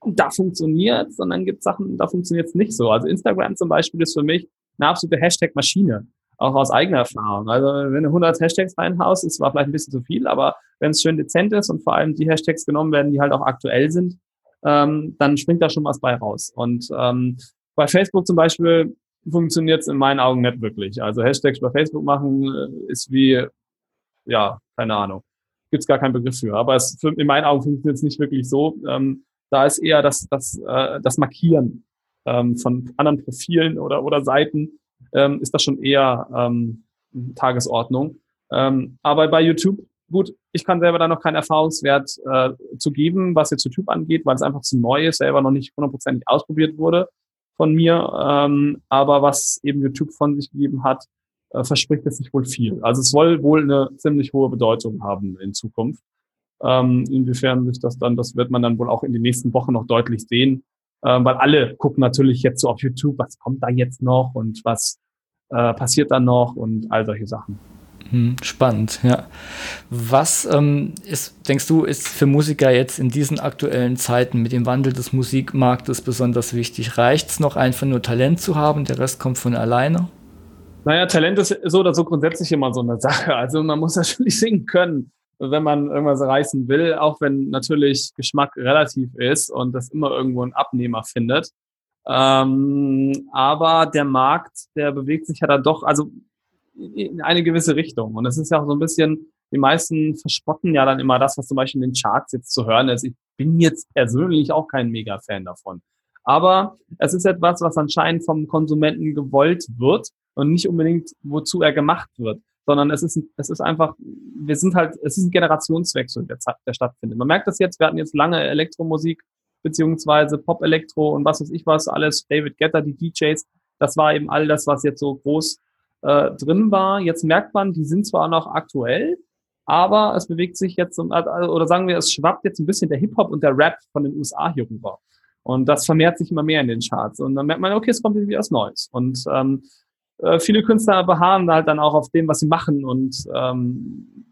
S3: da funktioniert und dann gibt es Sachen, da funktioniert es nicht so. Also Instagram zum Beispiel ist für mich eine absolute Hashtag-Maschine, auch aus eigener Erfahrung. Also wenn du 100 Hashtags reinhaust, ist zwar vielleicht ein bisschen zu viel, aber wenn es schön dezent ist und vor allem die Hashtags genommen werden, die halt auch aktuell sind, ähm, dann springt da schon was bei raus. Und ähm, bei Facebook zum Beispiel funktioniert es in meinen Augen nicht wirklich. Also Hashtags bei Facebook machen äh, ist wie, ja, keine Ahnung, gibt es gar keinen Begriff für. Aber es, in meinen Augen funktioniert es nicht wirklich so. Ähm, da ist eher das, das, äh, das Markieren ähm, von anderen Profilen oder, oder Seiten, ähm, ist das schon eher ähm, Tagesordnung. Ähm, aber bei YouTube, gut, ich kann selber da noch keinen Erfahrungswert äh, zu geben, was jetzt YouTube angeht, weil es einfach zu neu ist, selber noch nicht hundertprozentig ausprobiert wurde von mir. Ähm, aber was eben YouTube von sich gegeben hat, äh, verspricht es sich wohl viel. Also es soll wohl eine ziemlich hohe Bedeutung haben in Zukunft. Ähm, inwiefern sich das dann, das wird man dann wohl auch in den nächsten Wochen noch deutlich sehen, ähm, weil alle gucken natürlich jetzt so auf YouTube, was kommt da jetzt noch und was äh, passiert dann noch und all solche Sachen.
S1: Hm, spannend, ja. Was ähm, ist, denkst du, ist für Musiker jetzt in diesen aktuellen Zeiten mit dem Wandel des Musikmarktes besonders wichtig? Reicht es noch einfach nur Talent zu haben, der Rest kommt von alleine?
S3: Naja, Talent ist so oder so grundsätzlich immer so eine Sache. Also man muss natürlich singen können, wenn man irgendwas reißen will, auch wenn natürlich Geschmack relativ ist und das immer irgendwo einen Abnehmer findet. Ähm, aber der Markt, der bewegt sich ja dann doch, also in eine gewisse Richtung. Und es ist ja auch so ein bisschen, die meisten verspotten ja dann immer das, was zum Beispiel in den Charts jetzt zu hören ist. Ich bin jetzt persönlich auch kein Mega-Fan davon. Aber es ist etwas, was anscheinend vom Konsumenten gewollt wird und nicht unbedingt, wozu er gemacht wird, sondern es ist, es ist einfach, wir sind halt, es ist ein Generationswechsel, der, der stattfindet. Man merkt das jetzt, wir hatten jetzt lange Elektromusik, beziehungsweise Pop-Elektro und was weiß ich was, alles, David Getter, die DJs, das war eben all das, was jetzt so groß äh, drin war. Jetzt merkt man, die sind zwar noch aktuell, aber es bewegt sich jetzt, oder sagen wir, es schwappt jetzt ein bisschen der Hip-Hop und der Rap von den USA hier rüber. Und das vermehrt sich immer mehr in den Charts. Und dann merkt man, okay, es kommt wieder was Neues. Und ähm, äh, viele Künstler beharren halt dann auch auf dem, was sie machen und ähm,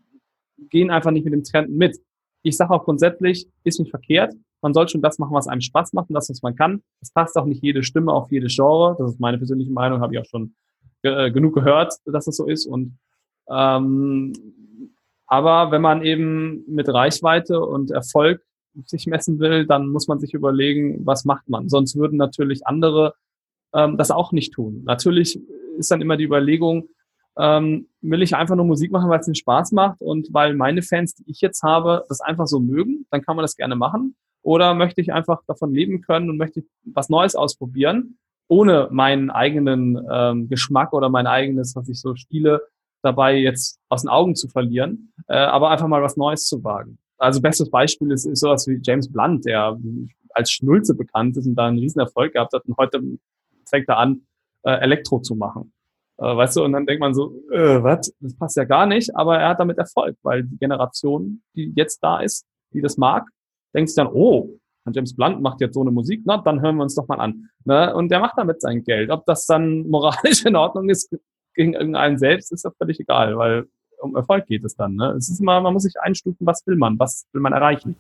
S3: gehen einfach nicht mit dem Trend mit. Ich sage auch grundsätzlich, ist nicht verkehrt. Man soll schon das machen, was einem Spaß macht und das, was man kann. Es passt auch nicht jede Stimme auf jede Genre. Das ist meine persönliche Meinung, habe ich auch schon äh, genug gehört, dass das so ist. Und ähm, aber wenn man eben mit Reichweite und Erfolg sich messen will, dann muss man sich überlegen, was macht man. Sonst würden natürlich andere ähm, das auch nicht tun. Natürlich ist dann immer die Überlegung, ähm, will ich einfach nur Musik machen, weil es den Spaß macht und weil meine Fans, die ich jetzt habe, das einfach so mögen, dann kann man das gerne machen. Oder möchte ich einfach davon leben können und möchte was Neues ausprobieren, ohne meinen eigenen ähm, Geschmack oder mein eigenes, was ich so spiele, dabei jetzt aus den Augen zu verlieren, äh, aber einfach mal was Neues zu wagen. Also bestes Beispiel ist, ist sowas wie James Blunt, der als Schnulze bekannt ist und da einen riesen Erfolg gehabt hat und heute fängt er an, äh, Elektro zu machen. Äh, weißt du, und dann denkt man so, äh, was, das passt ja gar nicht, aber er hat damit Erfolg, weil die Generation, die jetzt da ist, die das mag, denkt sich dann, oh, James Blunt macht jetzt so eine Musik, na, dann hören wir uns doch mal an. Ne? Und der macht damit sein Geld. Ob das dann moralisch in Ordnung ist gegen irgendeinen selbst, ist ja völlig egal, weil um Erfolg geht es dann. Ne? Es ist immer, man muss sich einstufen, was will man, was will man erreichen.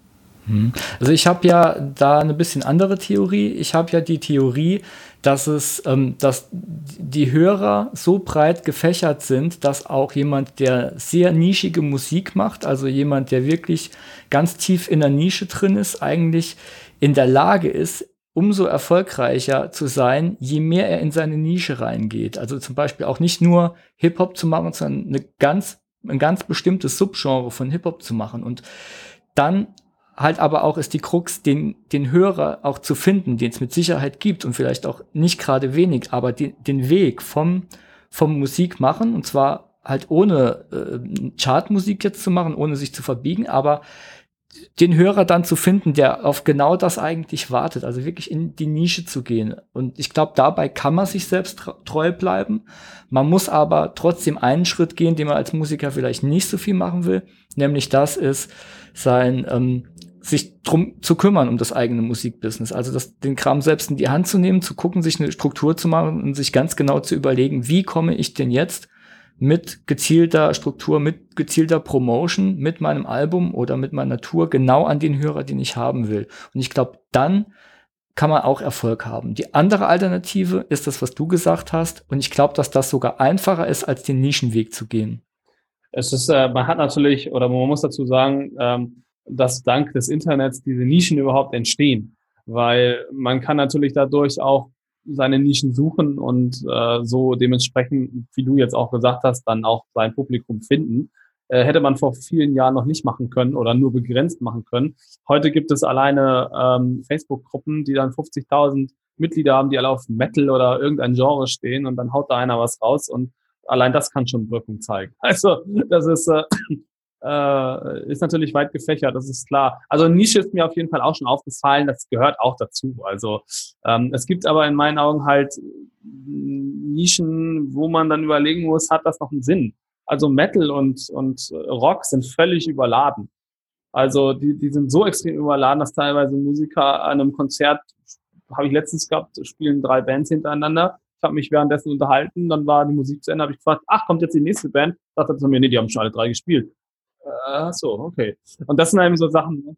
S1: Hm. Also ich habe ja da eine bisschen andere Theorie. Ich habe ja die Theorie, dass es, ähm, dass die Hörer so breit gefächert sind, dass auch jemand, der sehr nischige Musik macht, also jemand, der wirklich ganz tief in der Nische drin ist, eigentlich in der Lage ist, umso erfolgreicher zu sein, je mehr er in seine Nische reingeht. Also zum Beispiel auch nicht nur Hip-Hop zu machen, sondern eine ganz, ein ganz bestimmtes Subgenre von Hip-Hop zu machen. Und dann halt aber auch ist die Krux, den, den Hörer auch zu finden, den es mit Sicherheit gibt und vielleicht auch nicht gerade wenig, aber den, den Weg vom, vom Musik machen und zwar halt ohne äh, Chartmusik jetzt zu machen, ohne sich zu verbiegen, aber den Hörer dann zu finden, der auf genau das eigentlich wartet, also wirklich in die Nische zu gehen. Und ich glaube, dabei kann man sich selbst treu bleiben. Man muss aber trotzdem einen Schritt gehen, den man als Musiker vielleicht nicht so viel machen will, nämlich das ist sein ähm, sich drum zu kümmern um das eigene Musikbusiness. Also das, den Kram selbst in die Hand zu nehmen, zu gucken, sich eine Struktur zu machen und sich ganz genau zu überlegen, wie komme ich denn jetzt mit gezielter Struktur, mit gezielter Promotion, mit meinem Album oder mit meiner Tour genau an den Hörer, den ich haben will. Und ich glaube, dann kann man auch Erfolg haben. Die andere Alternative ist das, was du gesagt hast. Und ich glaube, dass das sogar einfacher ist, als den Nischenweg zu gehen.
S3: Es ist, äh, man hat natürlich, oder man muss dazu sagen, ähm, dass dank des Internets diese Nischen überhaupt entstehen. Weil man kann natürlich dadurch auch seine Nischen suchen und äh, so dementsprechend, wie du jetzt auch gesagt hast, dann auch sein Publikum finden. Äh, hätte man vor vielen Jahren noch nicht machen können oder nur begrenzt machen können. Heute gibt es alleine ähm, Facebook-Gruppen, die dann 50.000 Mitglieder haben, die alle auf Metal oder irgendein Genre stehen und dann haut da einer was raus und allein das kann schon Wirkung zeigen. Also das ist äh, äh, ist natürlich weit gefächert, das ist klar. Also Nische ist mir auf jeden Fall auch schon aufgefallen, das gehört auch dazu. Also ähm, es gibt aber in meinen Augen halt Nischen, wo man dann überlegen muss, hat das noch einen Sinn? Also Metal und, und Rock sind völlig überladen. Also die, die sind so extrem überladen, dass teilweise Musiker an einem Konzert, habe ich letztens gehabt, spielen drei Bands hintereinander. Ich habe mich währenddessen unterhalten, dann war die Musik zu Ende, habe ich gefragt, ach, kommt jetzt die nächste Band? Sagt er zu mir, nee, die haben schon alle drei gespielt. Ach so, okay. Und das sind eben so Sachen. Ne?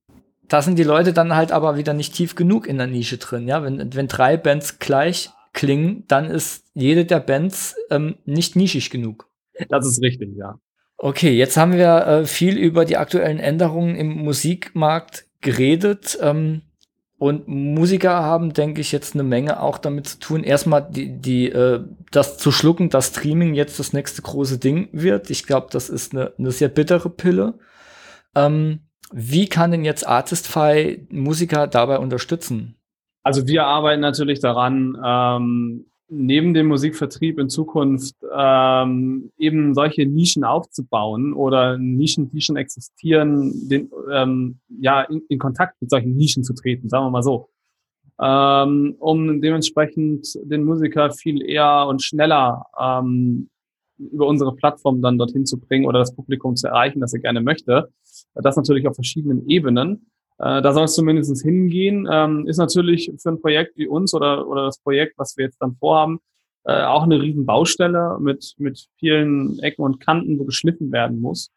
S1: Da sind die Leute dann halt aber wieder nicht tief genug in der Nische drin, ja. Wenn, wenn drei Bands gleich klingen, dann ist jede der Bands ähm, nicht nischig genug.
S3: Das ist richtig, ja.
S1: Okay, jetzt haben wir äh, viel über die aktuellen Änderungen im Musikmarkt geredet. Ähm, und Musiker haben, denke ich, jetzt eine Menge auch damit zu tun, erstmal die, die, äh, das zu schlucken, dass Streaming jetzt das nächste große Ding wird. Ich glaube, das ist eine, eine sehr bittere Pille. Ähm, wie kann denn jetzt Artistify Musiker dabei unterstützen?
S3: Also wir arbeiten natürlich daran, ähm, neben dem Musikvertrieb in Zukunft ähm, eben solche Nischen aufzubauen oder Nischen, die schon existieren, den, ähm, ja, in, in Kontakt mit solchen Nischen zu treten, sagen wir mal so. Ähm, um dementsprechend den Musiker viel eher und schneller ähm, über unsere Plattform dann dorthin zu bringen oder das Publikum zu erreichen, das er gerne möchte. Das natürlich auf verschiedenen Ebenen. Äh, da soll es zumindest hingehen. Ähm, ist natürlich für ein Projekt wie uns oder, oder das Projekt, was wir jetzt dann vorhaben, äh, auch eine riesen Baustelle mit, mit vielen Ecken und Kanten, wo geschliffen werden muss.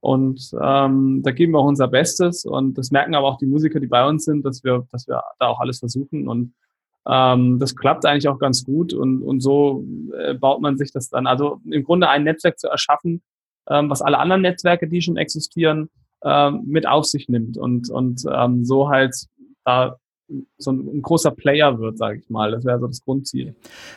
S3: Und ähm, da geben wir auch unser Bestes und das merken aber auch die Musiker, die bei uns sind, dass wir, dass wir da auch alles versuchen und ähm, das klappt eigentlich auch ganz gut und, und so äh, baut man sich das dann. Also im Grunde ein Netzwerk zu erschaffen, ähm, was alle anderen Netzwerke, die schon existieren, ähm, mit auf sich nimmt und, und ähm, so halt da so ein, ein großer Player wird, sage ich mal. Das wäre so das Grundziel.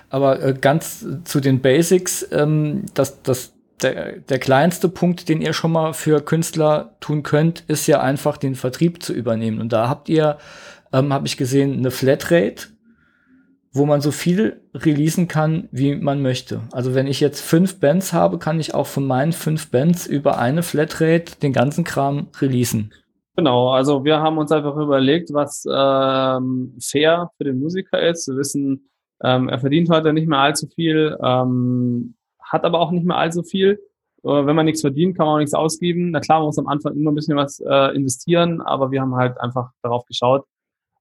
S1: Aber äh, ganz zu den Basics, ähm, das, das, der, der kleinste Punkt, den ihr schon mal für Künstler tun könnt, ist ja einfach den Vertrieb zu übernehmen. Und da habt ihr, ähm, habe ich gesehen, eine Flatrate, wo man so viel releasen kann, wie man möchte. Also wenn ich jetzt fünf Bands habe, kann ich auch von meinen fünf Bands über eine Flatrate den ganzen Kram releasen.
S3: Genau, also wir haben uns einfach überlegt, was ähm, fair für den Musiker ist. Wir wissen, ähm, er verdient heute nicht mehr allzu viel, ähm, hat aber auch nicht mehr allzu viel. Äh, wenn man nichts verdient, kann man auch nichts ausgeben. Na klar, man muss am Anfang immer ein bisschen was äh, investieren, aber wir haben halt einfach darauf geschaut,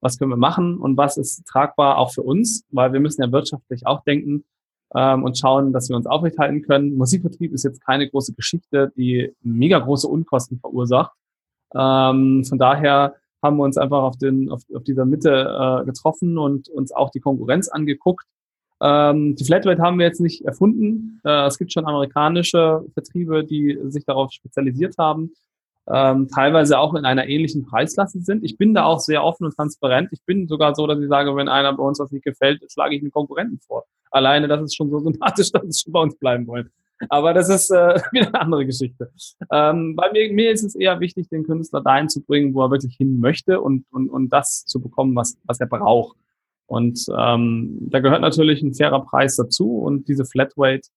S3: was können wir machen und was ist tragbar auch für uns, weil wir müssen ja wirtschaftlich auch denken ähm, und schauen, dass wir uns aufrechthalten können. Musikvertrieb ist jetzt keine große Geschichte, die mega große Unkosten verursacht. Ähm, von daher haben wir uns einfach auf, den, auf, auf dieser Mitte äh, getroffen und uns auch die Konkurrenz angeguckt. Ähm, die Flatrate haben wir jetzt nicht erfunden. Äh, es gibt schon amerikanische Vertriebe, die sich darauf spezialisiert haben ähm, teilweise auch in einer ähnlichen Preisklasse sind. Ich bin da auch sehr offen und transparent. Ich bin sogar so, dass ich sage, wenn einer bei uns was nicht gefällt, schlage ich einen Konkurrenten vor. Alleine, das ist schon so sympathisch, dass sie schon bei uns bleiben wollen. Aber das ist äh, wieder eine andere Geschichte. Ähm, bei mir, mir ist es eher wichtig, den Künstler dahin zu bringen, wo er wirklich hin möchte und, und, und das zu bekommen, was, was er braucht. Und ähm, da gehört natürlich ein fairer Preis dazu und diese Flatrate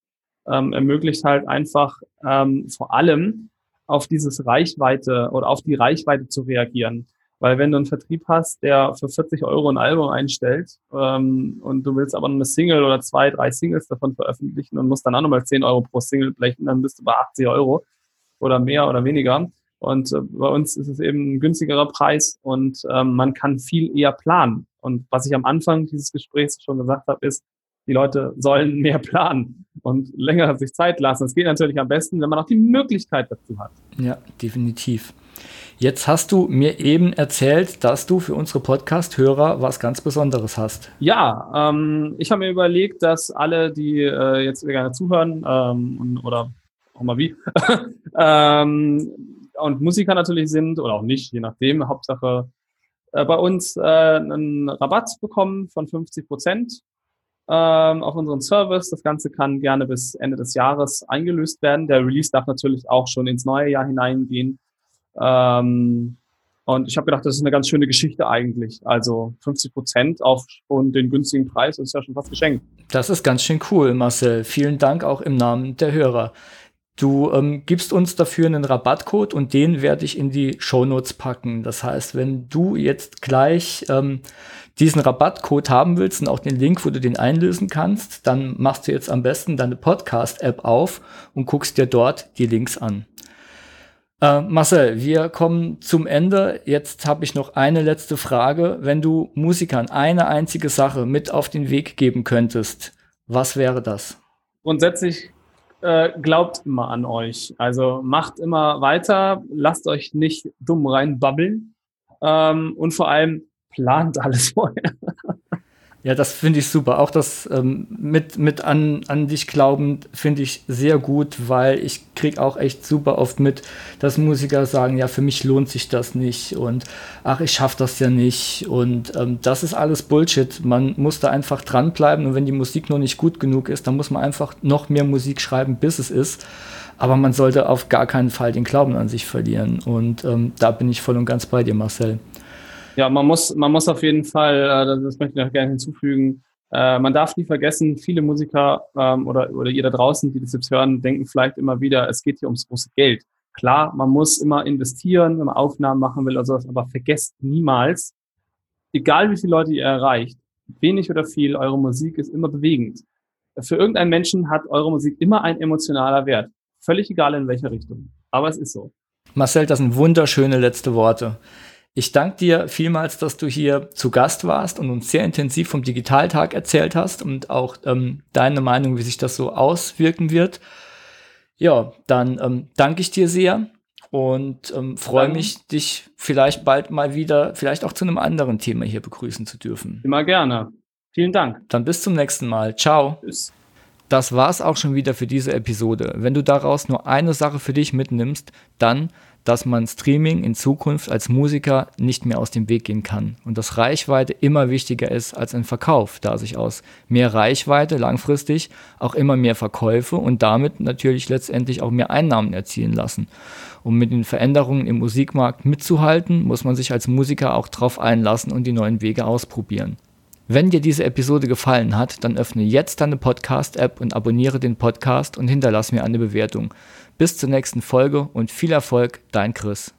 S3: ähm, ermöglicht halt einfach ähm, vor allem auf dieses Reichweite oder auf die Reichweite zu reagieren. Weil wenn du einen Vertrieb hast, der für 40 Euro ein Album einstellt ähm, und du willst aber eine Single oder zwei, drei Singles davon veröffentlichen und musst dann auch nochmal 10 Euro pro Single blechen, dann bist du bei 80 Euro oder mehr oder weniger. Und äh, bei uns ist es eben ein günstigerer Preis und ähm, man kann viel eher planen. Und was ich am Anfang dieses Gesprächs schon gesagt habe, ist, die Leute sollen mehr planen und länger sich Zeit lassen. Es geht natürlich am besten, wenn man auch die Möglichkeit dazu hat.
S1: Ja, definitiv. Jetzt hast du mir eben erzählt, dass du für unsere Podcast-Hörer was ganz Besonderes hast.
S3: Ja, ähm, ich habe mir überlegt, dass alle, die äh, jetzt gerne zuhören ähm, oder auch mal wie, ähm, und Musiker natürlich sind oder auch nicht, je nachdem, Hauptsache äh, bei uns äh, einen Rabatt bekommen von 50 Prozent ähm, auf unseren Service. Das Ganze kann gerne bis Ende des Jahres eingelöst werden. Der Release darf natürlich auch schon ins neue Jahr hineingehen. Ähm, und ich habe gedacht, das ist eine ganz schöne Geschichte eigentlich. Also 50 Prozent auf schon den günstigen Preis ist ja schon fast geschenkt.
S1: Das ist ganz schön cool, Marcel. Vielen Dank auch im Namen der Hörer. Du ähm, gibst uns dafür einen Rabattcode und den werde ich in die Shownotes packen. Das heißt, wenn du jetzt gleich ähm, diesen Rabattcode haben willst und auch den Link, wo du den einlösen kannst, dann machst du jetzt am besten deine Podcast-App auf und guckst dir dort die Links an. Äh, Marcel, wir kommen zum Ende. Jetzt habe ich noch eine letzte Frage. Wenn du Musikern eine einzige Sache mit auf den Weg geben könntest, was wäre das?
S3: Grundsätzlich äh, glaubt immer an euch. Also macht immer weiter, lasst euch nicht dumm reinbabbeln ähm, und vor allem plant alles vorher.
S1: Ja, das finde ich super. Auch das ähm, mit, mit an, an dich glauben finde ich sehr gut, weil ich kriege auch echt super oft mit, dass Musiker sagen, ja, für mich lohnt sich das nicht und ach, ich schaffe das ja nicht. Und ähm, das ist alles Bullshit. Man muss da einfach dranbleiben und wenn die Musik noch nicht gut genug ist, dann muss man einfach noch mehr Musik schreiben, bis es ist. Aber man sollte auf gar keinen Fall den Glauben an sich verlieren. Und ähm, da bin ich voll und ganz bei dir, Marcel.
S3: Ja, man muss, man muss auf jeden Fall, äh, das möchte ich noch gerne hinzufügen, äh, man darf nie vergessen, viele Musiker ähm, oder, oder ihr da draußen, die das jetzt hören, denken vielleicht immer wieder, es geht hier ums große Geld. Klar, man muss immer investieren, wenn man Aufnahmen machen will oder sowas, aber vergesst niemals, egal wie viele Leute ihr erreicht, wenig oder viel, eure Musik ist immer bewegend. Für irgendeinen Menschen hat eure Musik immer ein emotionaler Wert. Völlig egal in welcher Richtung. Aber es ist so.
S1: Marcel, das sind wunderschöne letzte Worte. Ich danke dir vielmals, dass du hier zu Gast warst und uns sehr intensiv vom Digitaltag erzählt hast und auch ähm, deine Meinung, wie sich das so auswirken wird. Ja, dann ähm, danke ich dir sehr und ähm, freue mich, dich vielleicht bald mal wieder, vielleicht auch zu einem anderen Thema hier begrüßen zu dürfen.
S3: Immer gerne. Vielen Dank.
S1: Dann bis zum nächsten Mal. Ciao. Tschüss. Das war's auch schon wieder für diese Episode. Wenn du daraus nur eine Sache für dich mitnimmst, dann dass man Streaming in Zukunft als Musiker nicht mehr aus dem Weg gehen kann und dass Reichweite immer wichtiger ist als ein Verkauf, da sich aus mehr Reichweite langfristig auch immer mehr Verkäufe und damit natürlich letztendlich auch mehr Einnahmen erzielen lassen. Um mit den Veränderungen im Musikmarkt mitzuhalten, muss man sich als Musiker auch darauf einlassen und die neuen Wege ausprobieren. Wenn dir diese Episode gefallen hat, dann öffne jetzt deine Podcast-App und abonniere den Podcast und hinterlass mir eine Bewertung. Bis zur nächsten Folge und viel Erfolg, dein Chris.